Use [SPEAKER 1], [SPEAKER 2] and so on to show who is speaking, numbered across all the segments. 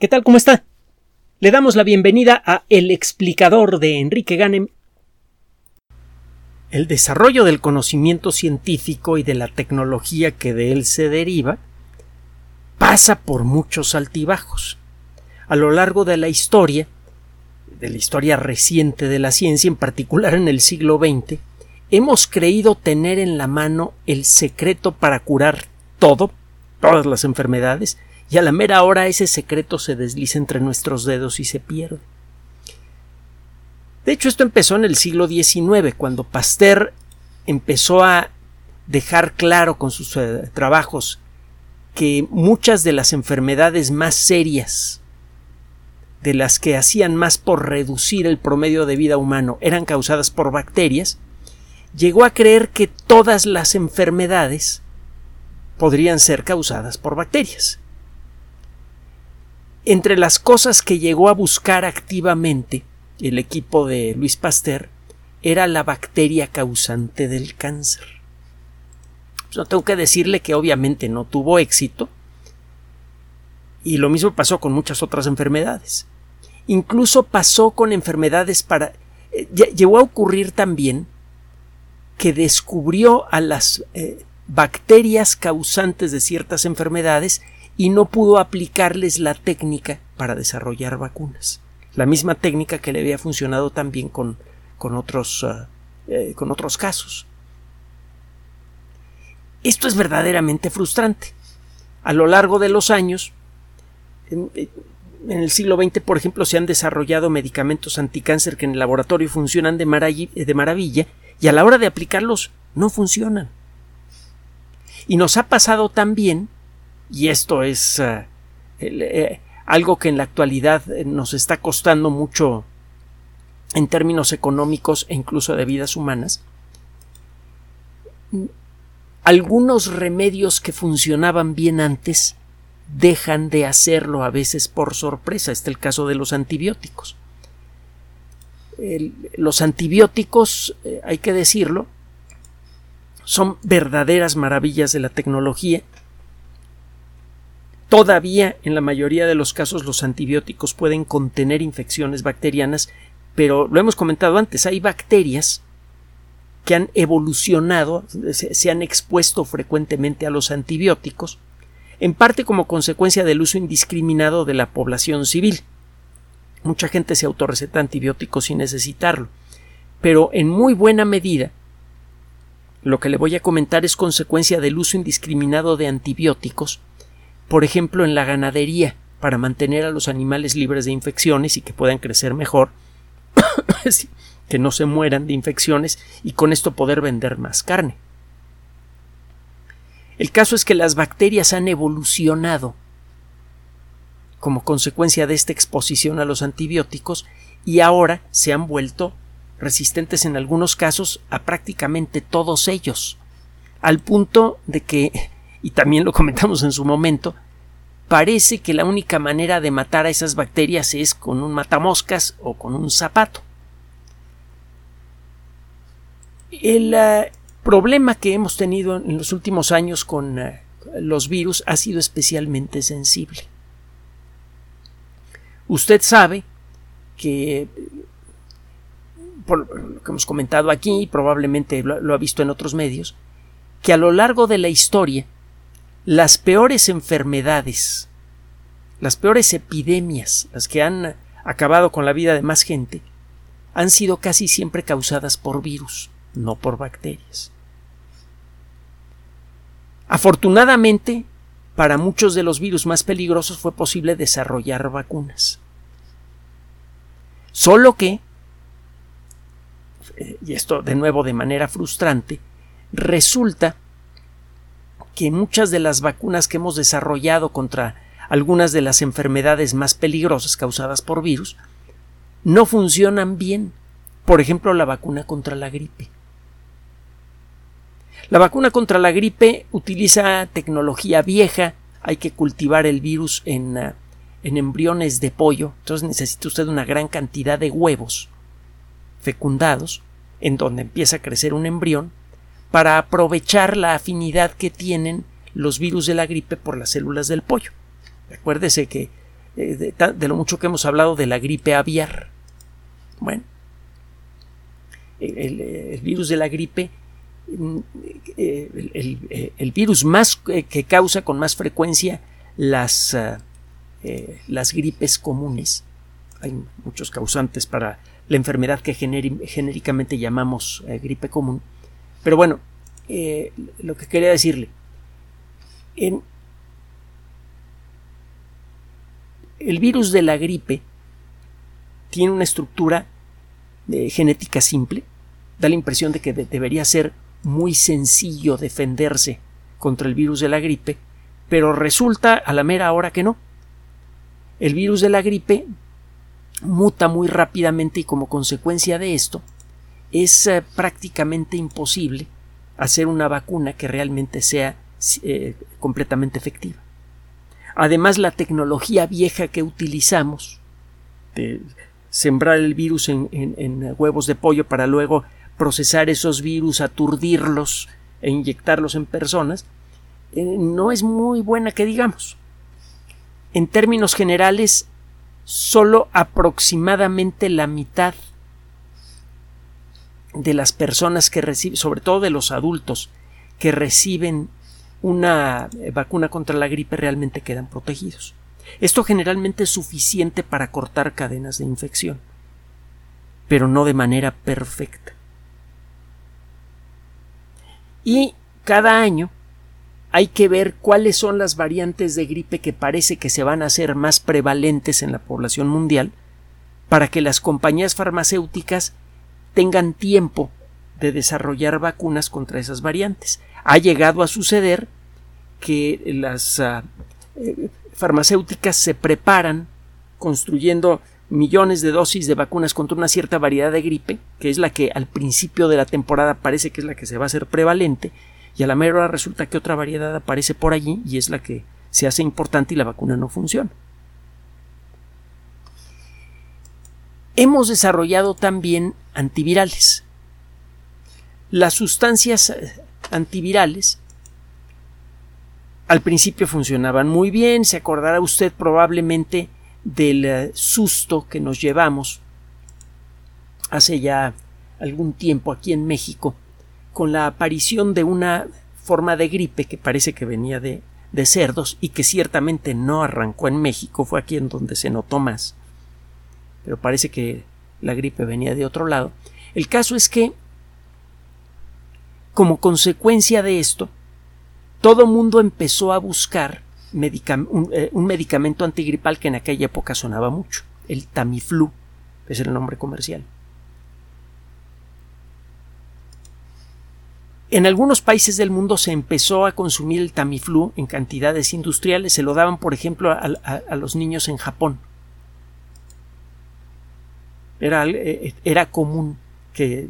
[SPEAKER 1] ¿Qué tal? ¿Cómo está? Le damos la bienvenida a El explicador de Enrique Ganem. El desarrollo del conocimiento científico y de la tecnología que de él se deriva pasa por muchos altibajos. A lo largo de la historia, de la historia reciente de la ciencia, en particular en el siglo XX, hemos creído tener en la mano el secreto para curar todo, todas las enfermedades, y a la mera hora ese secreto se desliza entre nuestros dedos y se pierde. De hecho, esto empezó en el siglo XIX, cuando Pasteur empezó a dejar claro con sus eh, trabajos que muchas de las enfermedades más serias, de las que hacían más por reducir el promedio de vida humano, eran causadas por bacterias, llegó a creer que todas las enfermedades podrían ser causadas por bacterias. Entre las cosas que llegó a buscar activamente el equipo de Luis Pasteur era la bacteria causante del cáncer. Pues no tengo que decirle que obviamente no tuvo éxito y lo mismo pasó con muchas otras enfermedades. Incluso pasó con enfermedades para... Eh, llegó a ocurrir también que descubrió a las eh, bacterias causantes de ciertas enfermedades y no pudo aplicarles la técnica para desarrollar vacunas. La misma técnica que le había funcionado también con, con, otros, ah, eh, con otros casos. Esto es verdaderamente frustrante. A lo largo de los años, en, el siglo XX, por ejemplo, se han desarrollado medicamentos anticáncer que en el laboratorio funcionan de, de maravilla y a la hora de aplicarlos no funcionan. Y nos ha pasado también y esto es eh, eh, algo que en la actualidad eh, nos está costando mucho en términos económicos e incluso de vidas humanas, algunos remedios que funcionaban bien antes dejan de hacerlo a veces por sorpresa. Este es el caso de los antibióticos. los antibióticos, hay que decirlo, son verdaderas maravillas de la tecnología Todavía, en la mayoría de los casos, los antibióticos pueden contener infecciones bacterianas, pero lo hemos comentado antes, hay bacterias que han evolucionado, se, han expuesto frecuentemente a los antibióticos, en parte como consecuencia del uso indiscriminado de la población civil. Mucha gente se autorreceta antibióticos sin necesitarlo, pero en muy buena medida lo que le voy a comentar es consecuencia del uso indiscriminado de antibióticos por ejemplo, en la ganadería, para mantener a los animales libres de infecciones y que puedan crecer mejor, que no se mueran de infecciones y con esto poder vender más carne. El caso es que las bacterias han evolucionado como consecuencia de esta exposición a los antibióticos y ahora se han vuelto resistentes en algunos casos a prácticamente todos ellos, al punto de que y también lo comentamos en su momento, parece que la única manera de matar a esas bacterias es con un matamoscas o con un zapato. El eh, problema que hemos tenido en los últimos años con eh, los virus ha sido especialmente sensible. Usted sabe que, por lo que hemos comentado aquí, y probablemente lo ha visto en otros medios, que a lo largo de la historia las peores enfermedades, las peores epidemias, las que han acabado con la vida de más gente, han sido casi siempre causadas por virus, no por bacterias. Afortunadamente, para muchos de los virus más peligrosos fue posible desarrollar vacunas. Solo que, eh, y esto de nuevo de manera frustrante, resulta que muchas de las vacunas que hemos desarrollado contra algunas de las enfermedades más peligrosas causadas por virus no funcionan bien. Por ejemplo, la vacuna contra la gripe. La vacuna contra la gripe utiliza tecnología vieja, hay que cultivar el virus en, ah, en embriones de pollo, entonces necesita usted una gran cantidad de huevos fecundados, en donde empieza a crecer un embrión, para aprovechar la afinidad que tienen los virus de la gripe por las células del pollo. Recuérdese que de, lo mucho que hemos hablado de la gripe aviar. Bueno, el, virus de la gripe, mm, el, virus más que causa con más frecuencia las, las gripes comunes. Hay muchos causantes para la enfermedad que genéricamente llamamos gripe común. Pero bueno, lo que quería decirle, en, el virus de la gripe tiene una estructura de genética simple. Da la impresión de que debería ser muy sencillo defenderse contra el virus de la gripe, pero resulta a la mera hora que no. El virus de la gripe muta muy rápidamente y como consecuencia de esto es eh, prácticamente imposible hacer una vacuna que realmente sea eh, completamente efectiva. Además, la tecnología vieja que utilizamos de sembrar el virus en, huevos de pollo para luego procesar esos virus, aturdirlos e inyectarlos en personas, eh, no es muy buena que digamos. En términos generales, solo aproximadamente la mitad de las personas que reciben, sobre todo de los adultos, que reciben una eh, vacuna contra la gripe realmente quedan protegidos. Esto generalmente es suficiente para cortar cadenas de infección, pero no de manera perfecta. Y cada año hay que ver cuáles son las variantes de gripe que parece que se van a hacer más prevalentes en la población mundial para que las compañías farmacéuticas tengan tiempo de desarrollar vacunas contra esas variantes. Ha llegado a suceder que las ah, eh, farmacéuticas se preparan construyendo millones de dosis de vacunas contra una cierta variedad de gripe, que es la que al principio de la temporada parece que es la que se va a hacer prevalente, y a la mera hora resulta que otra variedad aparece por allí y es la que se hace importante y la vacuna no funciona. Hemos desarrollado también antivirales. Las sustancias eh, antivirales al principio funcionaban muy bien, se acordará usted probablemente del eh, susto que nos llevamos hace ya algún tiempo aquí en México con la aparición de una forma de gripe que parece que venía de, de cerdos y que ciertamente no arrancó en México, fue aquí en donde se notó más, pero parece que la gripe venía de otro lado. El caso es que, como consecuencia de esto, todo mundo empezó a buscar eh, un, medicamento antigripal que en aquella época sonaba mucho, el Tamiflu, es el nombre comercial. En algunos países del mundo se empezó a consumir el Tamiflu en cantidades industriales, se lo daban, por ejemplo, a, los niños en Japón. Era, eh, era común que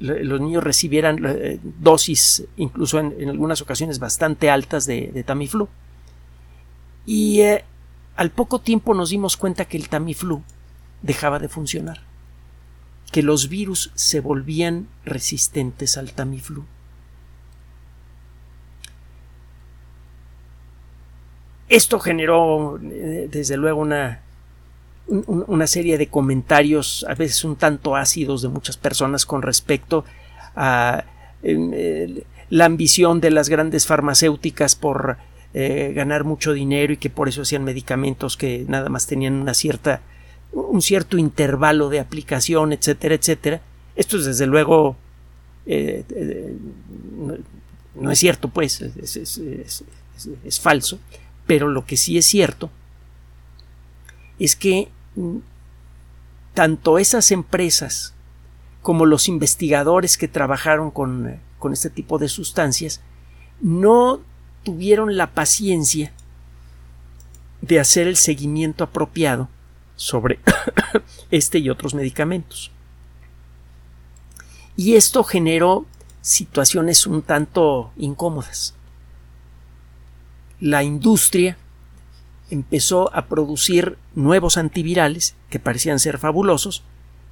[SPEAKER 1] los niños recibieran eh, dosis, incluso en, algunas ocasiones bastante altas de, Tamiflu. Y eh, al poco tiempo nos dimos cuenta que el Tamiflu dejaba de funcionar, que los virus se volvían resistentes al Tamiflu. Esto generó, desde luego, una una serie de comentarios a veces un tanto ácidos de muchas personas con respecto a la ambición de las grandes farmacéuticas por eh, ganar mucho dinero y que por eso hacían medicamentos que nada más tenían una cierta un cierto intervalo de aplicación, etcétera, etcétera. Esto es desde luego eh, eh, no, es cierto, pues, es falso, pero lo que sí es cierto es que tanto esas empresas como los investigadores que trabajaron con, con este tipo de sustancias no tuvieron la paciencia de hacer el seguimiento apropiado sobre este y otros medicamentos. Y esto generó situaciones un tanto incómodas. La industria empezó a producir nuevos antivirales que parecían ser fabulosos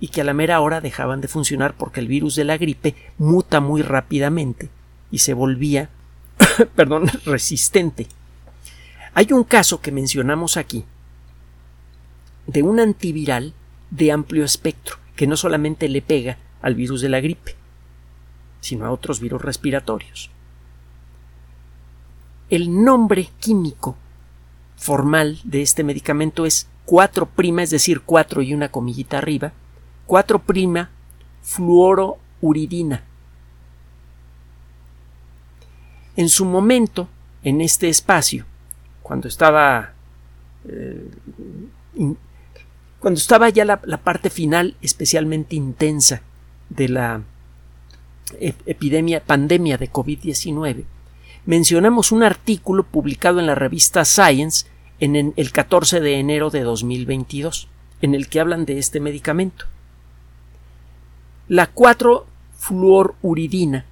[SPEAKER 1] y que a la mera hora dejaban de funcionar porque el virus de la gripe muta muy rápidamente y se volvía, perdón, resistente. Hay un caso que mencionamos aquí de un antiviral de amplio espectro, que no solamente le pega al virus de la gripe, sino a otros virus respiratorios. El nombre químico formal de este medicamento es 4', es decir, 4 y una comillita arriba, 4' fluorouridina. En su momento, en este espacio, cuando estaba eh, cuando estaba ya la, parte final especialmente intensa de la epidemia, pandemia de COVID-19, mencionamos un artículo publicado en la revista Science en el 14 de enero de 2022, en el que hablan de este medicamento. La 4-fluoruridina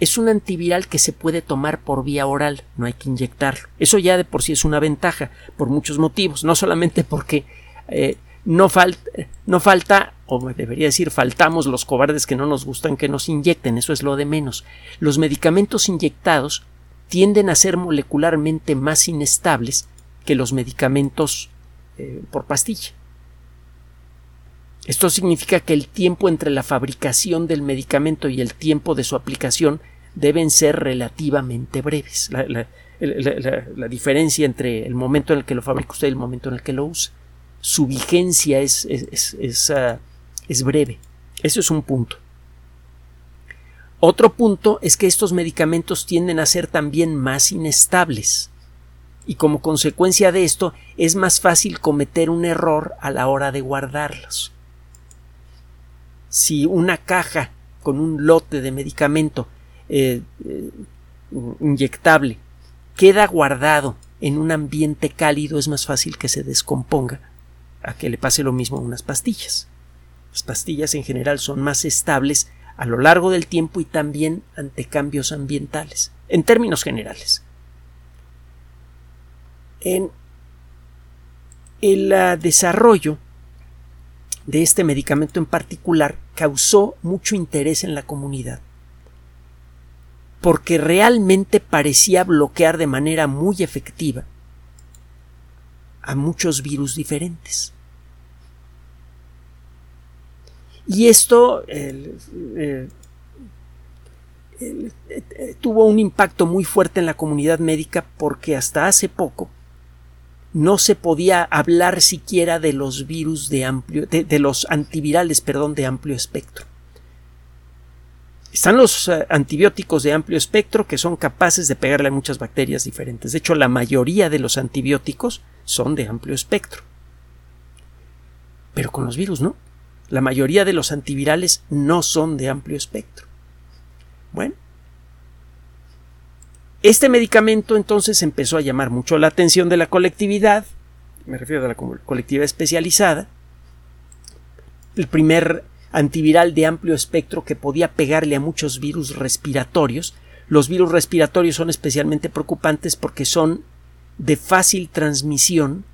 [SPEAKER 1] es un antiviral que se puede tomar por vía oral, no hay que inyectarlo. Eso ya de por sí es una ventaja, por muchos motivos, no solamente porque eh, no, no falta, o debería decir, faltamos los cobardes que no nos gustan que nos inyecten, eso es lo de menos. Los medicamentos inyectados tienden a ser molecularmente más inestables que los medicamentos eh, por pastilla. Esto significa que el tiempo entre la fabricación del medicamento y el tiempo de su aplicación deben ser relativamente breves. La, diferencia entre el momento en el que lo fabrica usted y el momento en el que lo usa. Su vigencia es, es, ah, es breve. Eso es un punto. Otro punto es que estos medicamentos tienden a ser también más inestables y como consecuencia de esto es más fácil cometer un error a la hora de guardarlos si una caja con un lote de medicamento eh, eh, inyectable queda guardado en un ambiente cálido es más fácil que se descomponga a que le pase lo mismo a unas pastillas. Las pastillas en general son más estables a lo largo del tiempo y también ante cambios ambientales, en términos generales. En el ah, desarrollo de este medicamento en particular causó mucho interés en la comunidad porque realmente parecía bloquear de manera muy efectiva a muchos virus diferentes. Y esto eh, tuvo un impacto muy fuerte en la comunidad médica porque hasta hace poco no se podía hablar siquiera de los virus de amplio, de, los antivirales, perdón, de amplio espectro. Están los eh, antibióticos de amplio espectro que son capaces de pegarle a muchas bacterias diferentes. De hecho, la mayoría de los antibióticos son de amplio espectro. Pero con los virus no. La mayoría de los antivirales no son de amplio espectro. Bueno, este medicamento entonces empezó a llamar mucho la atención de la colectividad, me refiero a la colectividad especializada, el primer antiviral de amplio espectro que podía pegarle a muchos virus respiratorios. Los virus respiratorios son especialmente preocupantes porque son de fácil transmisión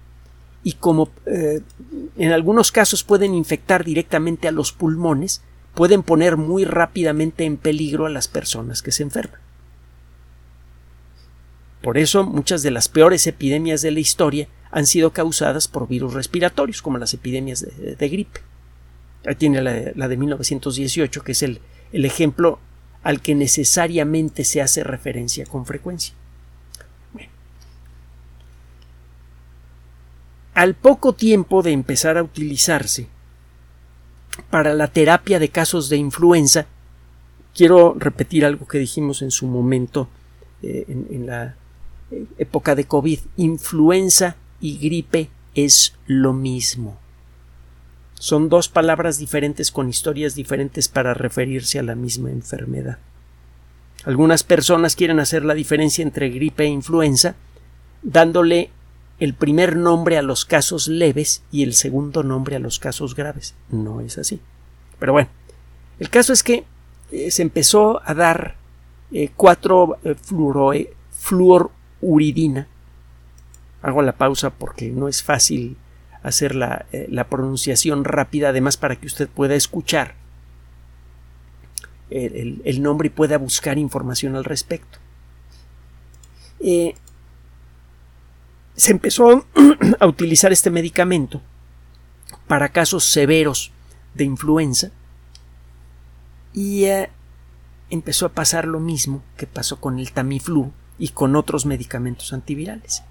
[SPEAKER 1] y como eh, en algunos casos pueden infectar directamente a los pulmones, pueden poner muy rápidamente en peligro a las personas que se enferman. Por eso muchas de las peores epidemias de la historia han sido causadas por virus respiratorios, como las epidemias de, gripe. Ahí tiene la, de 1918, que es el, el ejemplo al que necesariamente se hace referencia con frecuencia. Al poco tiempo de empezar a utilizarse para la terapia de casos de influenza, quiero repetir algo que dijimos en su momento eh, en, la época de COVID, influenza y gripe es lo mismo. Son dos palabras diferentes con historias diferentes para referirse a la misma enfermedad. Algunas personas quieren hacer la diferencia entre gripe e influenza, dándole el primer nombre a los casos leves y el segundo nombre a los casos graves. No es así. Pero bueno, el caso es que eh, se empezó a dar eh, cuatro eh, fluor uridina. Hago la pausa porque no es fácil hacer la, eh, pronunciación rápida, además para que usted pueda escuchar el, nombre y pueda buscar información al respecto. Eh, se empezó a utilizar este medicamento para casos severos de influenza y eh, empezó a pasar lo mismo que pasó con el Tamiflu y con otros medicamentos antivirales.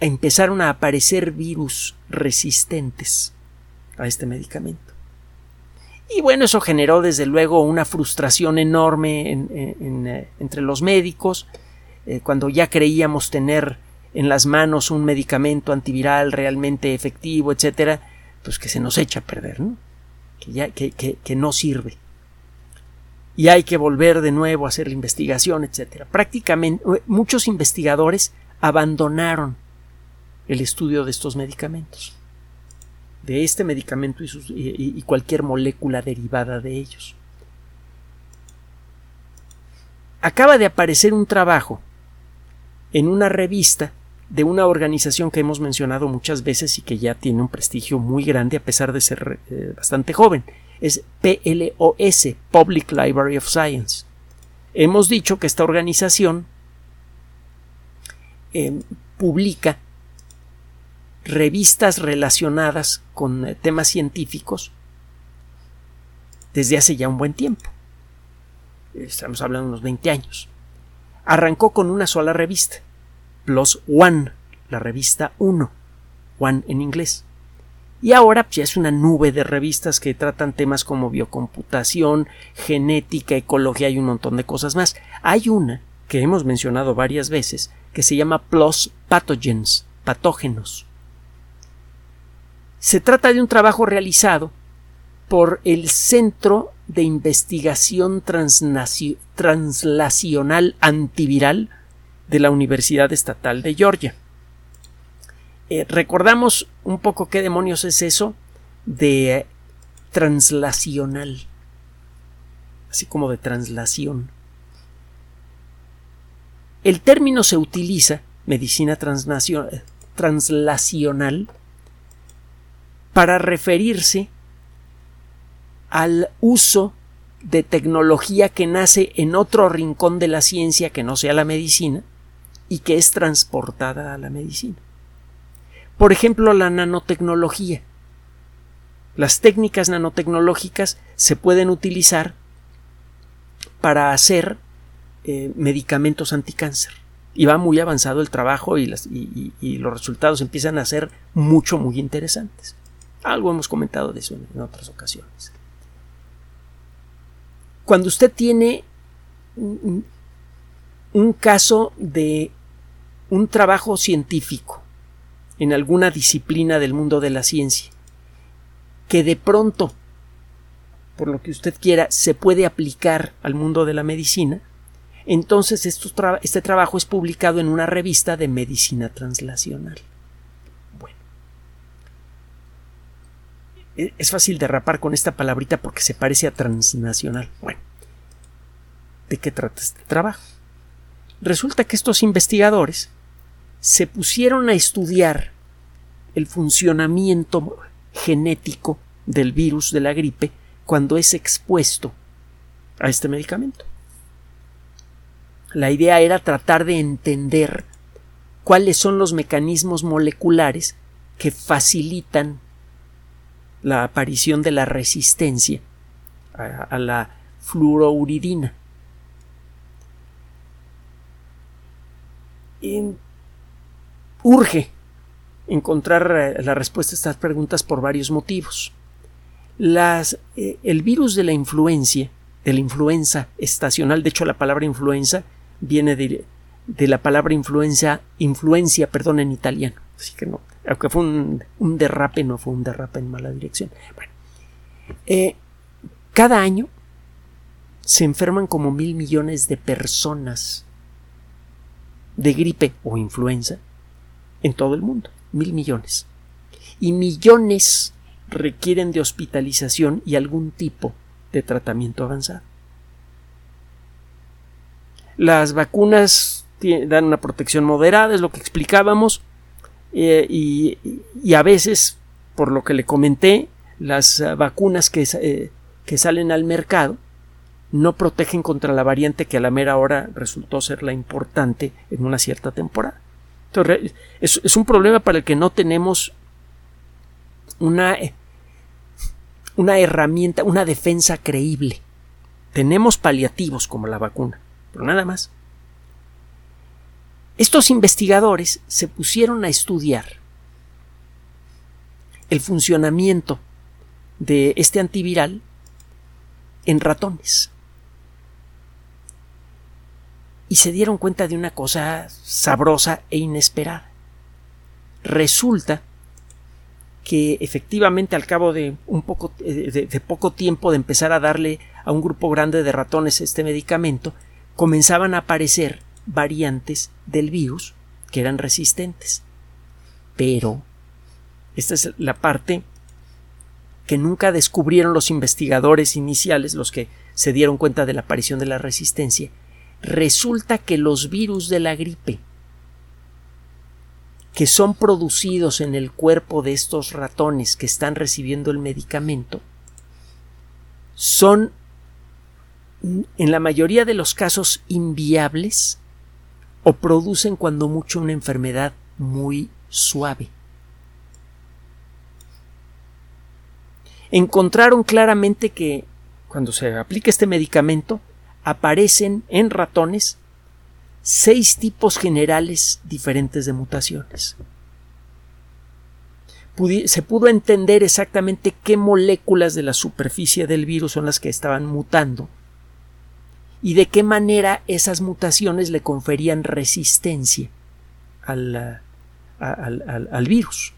[SPEAKER 1] Empezaron a aparecer virus resistentes a este medicamento. Y bueno, eso generó desde luego una frustración enorme eh, entre los médicos, eh, cuando ya creíamos tener en las manos un medicamento antiviral realmente efectivo, etcétera, pues que se nos echa a perder, ¿no? Que, ya, que, que no sirve y hay que volver de nuevo a hacer la investigación, etc. Prácticamente eh, muchos investigadores abandonaron el estudio de estos medicamentos, de este medicamento y, cualquier molécula derivada de ellos. Acaba de aparecer un trabajo en una revista de una organización que hemos mencionado muchas veces y que ya tiene un prestigio muy grande a pesar de ser eh, bastante joven es PLOS, Public Library of Science. Hemos dicho que esta organización eh, publica revistas relacionadas con eh, temas científicos desde hace ya un buen tiempo. Estamos hablando de unos 20 años. Arrancó con una sola revista, Plus One, la revista 1, One en inglés. Y ahora pues, ya es una nube de revistas que tratan temas como biocomputación, genética, ecología y un montón de cosas más. Hay una que hemos mencionado varias veces que se llama Plus Pathogens, patógenos. Se trata de un trabajo realizado por el Centro de Investigación Translacional Antiviral de la Universidad Estatal de Georgia. Eh, recordamos un poco qué demonios es eso de translacional, así como de translación. El término se utiliza, medicina translacional, para referirse al uso de tecnología que nace en otro rincón de la ciencia que no sea la medicina y que es transportada a la medicina. Por ejemplo, la nanotecnología. Las técnicas nanotecnológicas se pueden utilizar para hacer eh, medicamentos anticáncer. Y va muy avanzado el trabajo y, los resultados empiezan a ser mucho, muy interesantes. Algo hemos comentado de eso en otras ocasiones. Cuando usted tiene un caso de un trabajo científico en alguna disciplina del mundo de la ciencia, que de pronto, por lo que usted quiera, se puede aplicar al mundo de la medicina, entonces este trabajo es publicado en una revista de medicina translacional. Bueno. E, es fácil derrapar con esta palabrita porque se parece a transnacional. Bueno. ¿De qué trata este trabajo? Resulta que estos investigadores se pusieron a estudiar el funcionamiento genético del virus de la gripe cuando es expuesto a este medicamento. La idea era tratar de entender cuáles son los mecanismos moleculares que facilitan la aparición de la resistencia a, la fluorouridina urge encontrar eh, la respuesta a estas preguntas por varios motivos. Eh, el virus de la influencia, de la influenza estacional, de hecho la palabra influenza viene de, la palabra influencia, influencia, perdón, en italiano. Así que no, aunque fue un, derrape, no fue un derrape en mala dirección. Bueno, eh, cada año se enferman como mil millones de personas de gripe o influenza en todo el mundo, mil millones. Y millones requieren de hospitalización y algún tipo de tratamiento avanzado. Las vacunas dan una protección moderada, es lo que explicábamos, eh, y, a veces, por lo que le comenté, las eh, vacunas que, eh, que salen al mercado no protegen contra la variante que a la mera hora resultó ser la importante en una cierta temporada es, un problema para el que no tenemos una, una herramienta, una defensa creíble. Tenemos paliativos como la vacuna, pero nada más. Estos investigadores se pusieron a estudiar el funcionamiento de este antiviral en ratones. Y se dieron cuenta de una cosa sabrosa e inesperada. Resulta que efectivamente al cabo de un poco de, de, poco tiempo de empezar a darle a un grupo grande de ratones este medicamento, comenzaban a aparecer variantes del virus que eran resistentes. Pero esta es la parte que nunca descubrieron los investigadores iniciales, los que se dieron cuenta de la aparición de la resistencia, resulta que los virus de la gripe que son producidos en el cuerpo de estos ratones que están recibiendo el medicamento son en la mayoría de los casos inviables o producen cuando mucho una enfermedad muy suave. encontraron claramente que cuando se aplica este medicamento aparecen en ratones seis tipos generales diferentes de mutaciones. Se pudo entender exactamente qué moléculas de la superficie del virus son las que estaban mutando y de qué manera esas mutaciones le conferían resistencia al, al, al virus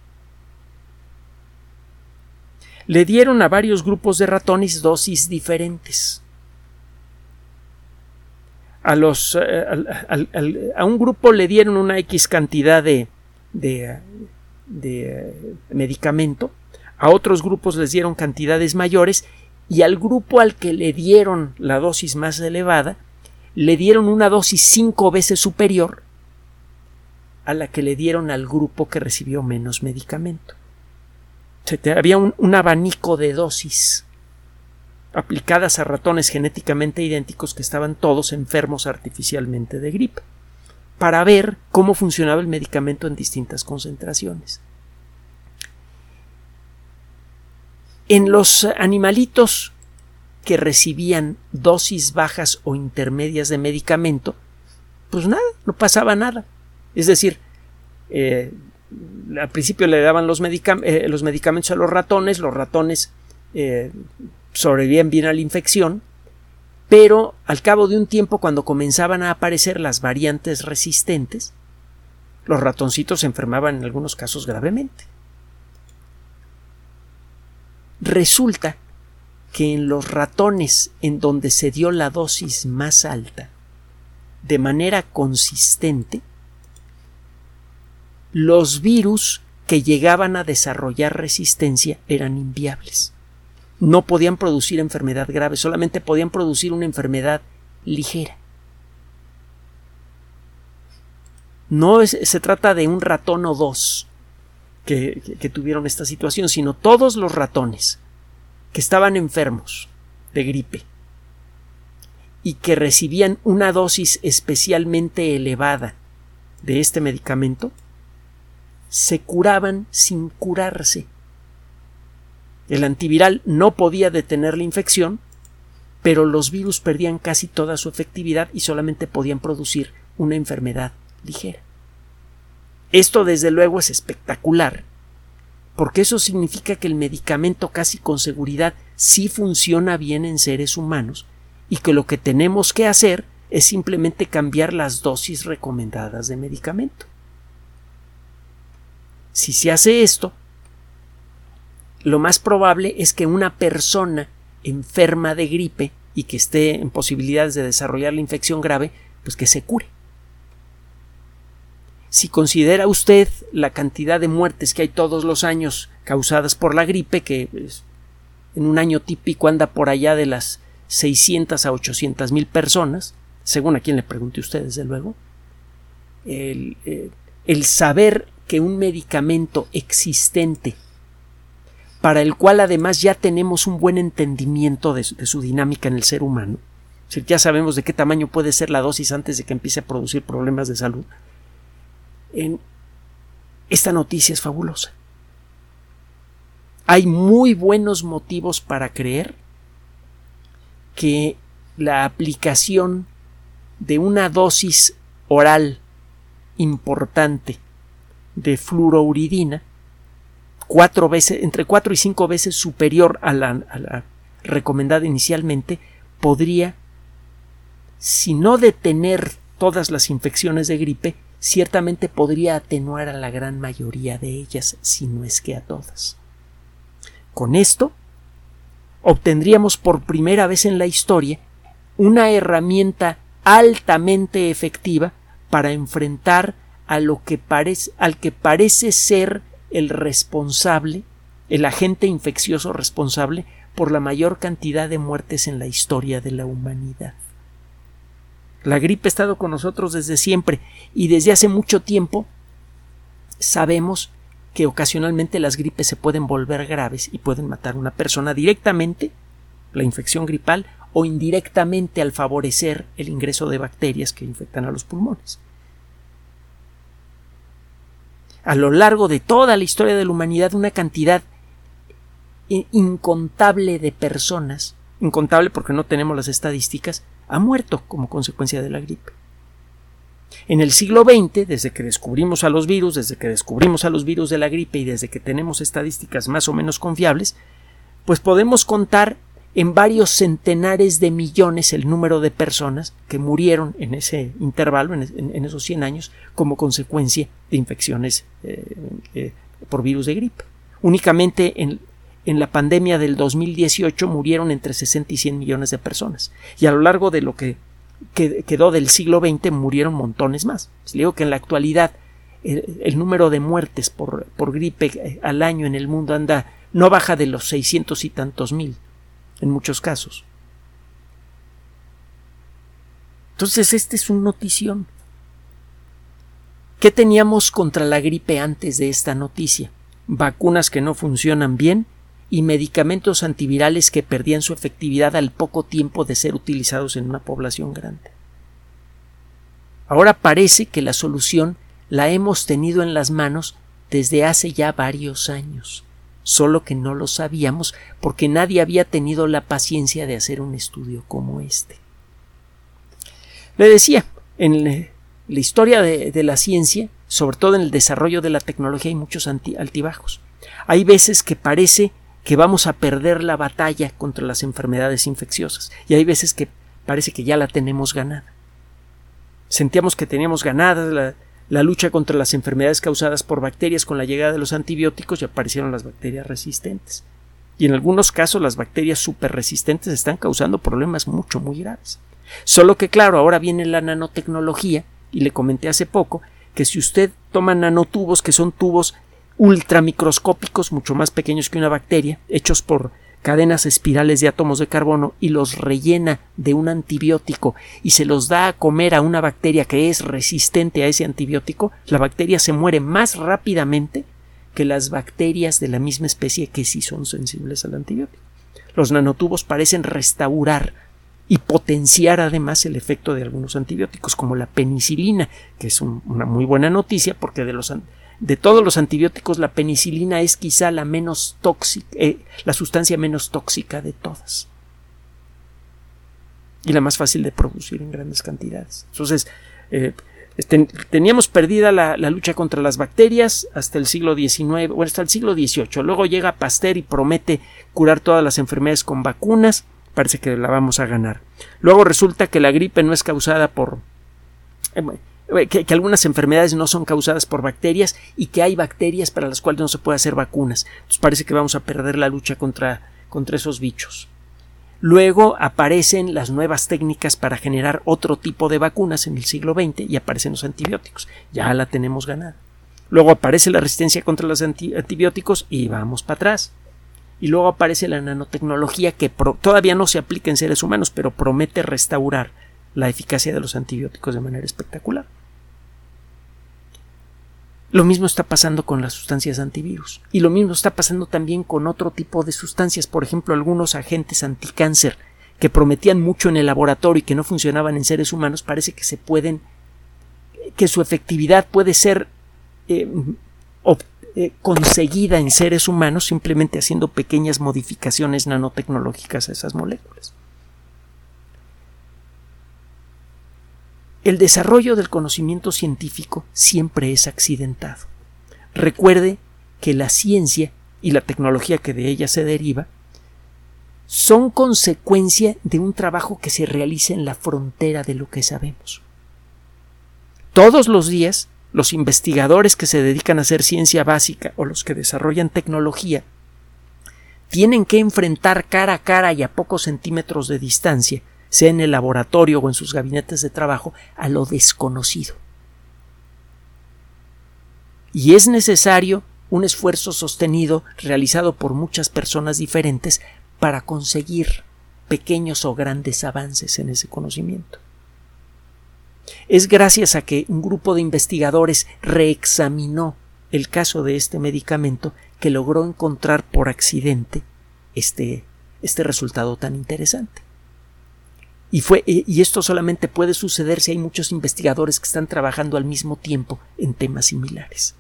[SPEAKER 1] le dieron a varios grupos de ratones dosis diferentes. A, los, eh, un grupo le dieron una X cantidad de, de medicamento, a otros grupos les dieron cantidades mayores y al grupo al que le dieron la dosis más elevada le dieron una dosis cinco veces superior a la que le dieron al grupo que recibió menos medicamento. Había un, abanico de dosis aplicadas a ratones genéticamente idénticos que estaban todos enfermos artificialmente de gripe, para ver cómo funcionaba el medicamento en distintas concentraciones. En los animalitos que recibían dosis bajas o intermedias de medicamento, pues nada, no pasaba nada. Es decir, eh, al principio le daban los, eh, los, medicamentos a los ratones, los ratones eh, sobrevivían bien a la infección, pero al cabo de un tiempo, cuando comenzaban a aparecer las variantes resistentes, los ratoncitos se enfermaban en algunos casos gravemente. Resulta que en los ratones en donde se dio la dosis más alta, de manera consistente, los virus que llegaban a desarrollar resistencia eran inviables. No podían producir enfermedad grave, solamente podían producir una enfermedad ligera. No se trata de un ratón o dos que, tuvieron esta situación, sino todos los ratones que estaban enfermos de gripe y que recibían una dosis especialmente elevada de este medicamento se curaban sin curarse. El antiviral no podía detener la infección, pero los virus perdían casi toda su efectividad y solamente podían producir una enfermedad ligera. Esto desde luego es espectacular, porque eso significa que el medicamento casi con seguridad sí funciona bien en seres humanos y que lo que tenemos que hacer es simplemente cambiar las dosis recomendadas de medicamento. Si se hace esto, lo más probable es que una persona enferma de gripe y que esté en posibilidades de desarrollar la infección grave, pues que se cure. Si considera usted la cantidad de muertes que hay todos los años causadas por la gripe, que en un año típico anda por allá de las 600 a 800 mil personas, según a quien le pregunte usted, desde luego, el, eh, el saber que un medicamento existente para el cual además ya tenemos un buen entendimiento de su, dinámica en el ser humano, si ya sabemos de qué tamaño puede ser la dosis antes de que empiece a producir problemas de salud, en, esta noticia es fabulosa. hay muy buenos motivos para creer que la aplicación de una dosis oral importante de fluorouridina cuatro veces, entre cuatro y cinco veces superior a la, recomendada inicialmente, podría, si no detener todas las infecciones de gripe, ciertamente podría atenuar a la gran mayoría de ellas, si no es que a todas. Con esto, obtendríamos por primera vez en la historia una herramienta altamente efectiva para enfrentar a lo que parece, al que parece ser el responsable, el agente infeccioso responsable por la mayor cantidad de muertes en la historia de la humanidad. La gripe ha estado con nosotros desde siempre y desde hace mucho tiempo sabemos que ocasionalmente las gripes se pueden volver graves y pueden matar a una persona directamente, la infección gripal, o indirectamente al favorecer el ingreso de bacterias que infectan a los pulmones. A lo largo de toda la historia de la humanidad, una cantidad incontable de personas, incontable porque no tenemos las estadísticas, ha muerto como consecuencia de la gripe. En el siglo XX, desde que descubrimos a los virus, desde que descubrimos a los virus de la gripe y desde que tenemos estadísticas más o menos confiables, pues podemos contar en varios centenares de millones el número de personas que murieron en ese intervalo, en, esos 100 años, como consecuencia de infecciones eh, eh, por virus de gripe. Únicamente en, en la pandemia del 2018 murieron entre 60 y 100 millones de personas. Y a lo largo de lo que quedó del siglo XX murieron montones más. Les digo que en la actualidad el, número de muertes por, por, gripe eh, al año en el mundo anda no baja de los 600 y tantos mil en muchos casos. Entonces este es un notición. ¿Qué teníamos contra la gripe antes de esta noticia? Vacunas que no funcionan bien y medicamentos antivirales que perdían su efectividad al poco tiempo de ser utilizados en una población grande. Ahora parece que la solución la hemos tenido en las manos desde hace ya varios años, solo que no lo sabíamos porque nadie había tenido la paciencia de hacer un estudio como este. Le decía, en la historia de, la ciencia, sobre todo en el desarrollo de la tecnología, hay muchos altibajos. Hay veces que parece que vamos a perder la batalla contra las enfermedades infecciosas. Y hay veces que parece que ya la tenemos ganada. Sentíamos que teníamos ganada la, lucha contra las enfermedades causadas por bacterias con la llegada de los antibióticos y aparecieron las bacterias resistentes. Y en algunos casos las bacterias superresistentes están causando problemas mucho, muy graves. Solo que claro, ahora viene la nanotecnología, y le comenté hace poco, que si usted toma nanotubos, que son tubos ultramicroscópicos, mucho más pequeños que una bacteria, hechos por cadenas espirales de átomos de carbono y los rellena de un antibiótico y se los da a comer a una bacteria que es resistente a ese antibiótico, la bacteria se muere más rápidamente que las bacterias de la misma especie que sí son sensibles al antibiótico. Los nanotubos parecen restaurar y potenciar además el efecto de algunos antibióticos como la penicilina, que es una muy buena noticia porque de los de todos los antibióticos, la penicilina es quizá la menos tóxica, eh, la sustancia menos tóxica de todas. Y la más fácil de producir en grandes cantidades. Entonces, eh, teníamos perdida la, lucha contra las bacterias hasta el siglo XIX, bueno, hasta el siglo XVIII. Luego llega Pasteur y promete curar todas las enfermedades con vacunas. Parece que la vamos a ganar. Luego resulta que la gripe no es causada por. Eh, eh, que, algunas enfermedades no son causadas por bacterias y que hay bacterias para las cuales no se puede hacer vacunas. Entonces parece que vamos a perder la lucha contra, contra esos bichos. Luego aparecen las nuevas técnicas para generar otro tipo de vacunas en el siglo XX y aparecen los antibióticos. Ya la tenemos ganada. Luego aparece la resistencia contra los antibióticos y vamos para atrás. Y luego aparece la nanotecnología que todavía no se aplica en seres humanos, pero promete restaurar la eficacia de los antibióticos de manera espectacular. Lo mismo está pasando con las sustancias antivirus. Y lo mismo está pasando también con otro tipo de sustancias, por ejemplo, algunos agentes anticáncer que prometían mucho en el laboratorio y que no funcionaban en seres humanos, parece que se pueden, que su efectividad puede ser eh, eh, conseguida en seres humanos simplemente haciendo pequeñas modificaciones nanotecnológicas a esas moléculas. El desarrollo del conocimiento científico siempre es accidentado. Recuerde que la ciencia y la tecnología que de ella se deriva son consecuencia de un trabajo que se realiza en la frontera de lo que sabemos. Todos los días, los investigadores que se dedican a hacer ciencia básica o los que desarrollan tecnología tienen que enfrentar cara a cara y a pocos centímetros de distancia, sea en el laboratorio o en sus gabinetes de trabajo, a lo desconocido. Y es necesario un esfuerzo sostenido realizado por muchas personas diferentes para conseguir pequeños o grandes avances en ese conocimiento. Es gracias a que un grupo de investigadores reexaminó el caso de este medicamento que logró encontrar por accidente este, este resultado tan interesante. Y, fue, y esto solamente puede suceder si hay muchos investigadores que están trabajando al mismo tiempo en temas similares.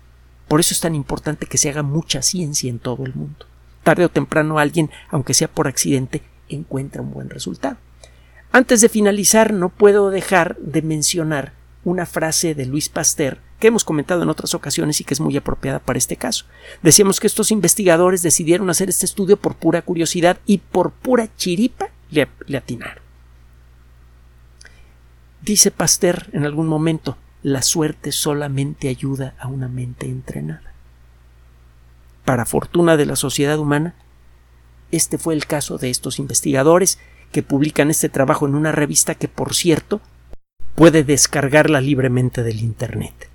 [SPEAKER 1] Por eso es tan importante que se haga mucha ciencia en todo el mundo. Tarde o temprano alguien, aunque sea por accidente, encuentra un buen resultado. Antes de finalizar, no puedo dejar de mencionar una frase de Luis Pasteur que hemos comentado en otras ocasiones y que es muy apropiada para este caso. Decíamos que estos investigadores decidieron hacer este estudio por pura curiosidad y por pura chiripa le, le atinaron. Dice Pasteur en algún momento, la suerte solamente ayuda a una mente entrenada. Para fortuna de la sociedad humana, este fue el caso de estos investigadores que publican este trabajo en una revista que, por cierto, puede descargarla libremente del Internet.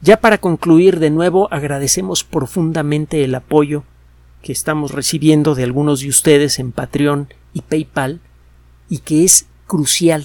[SPEAKER 1] Ya para concluir, de nuevo agradecemos profundamente el apoyo que estamos recibiendo de algunos de ustedes en Patreon y PayPal y que es crucial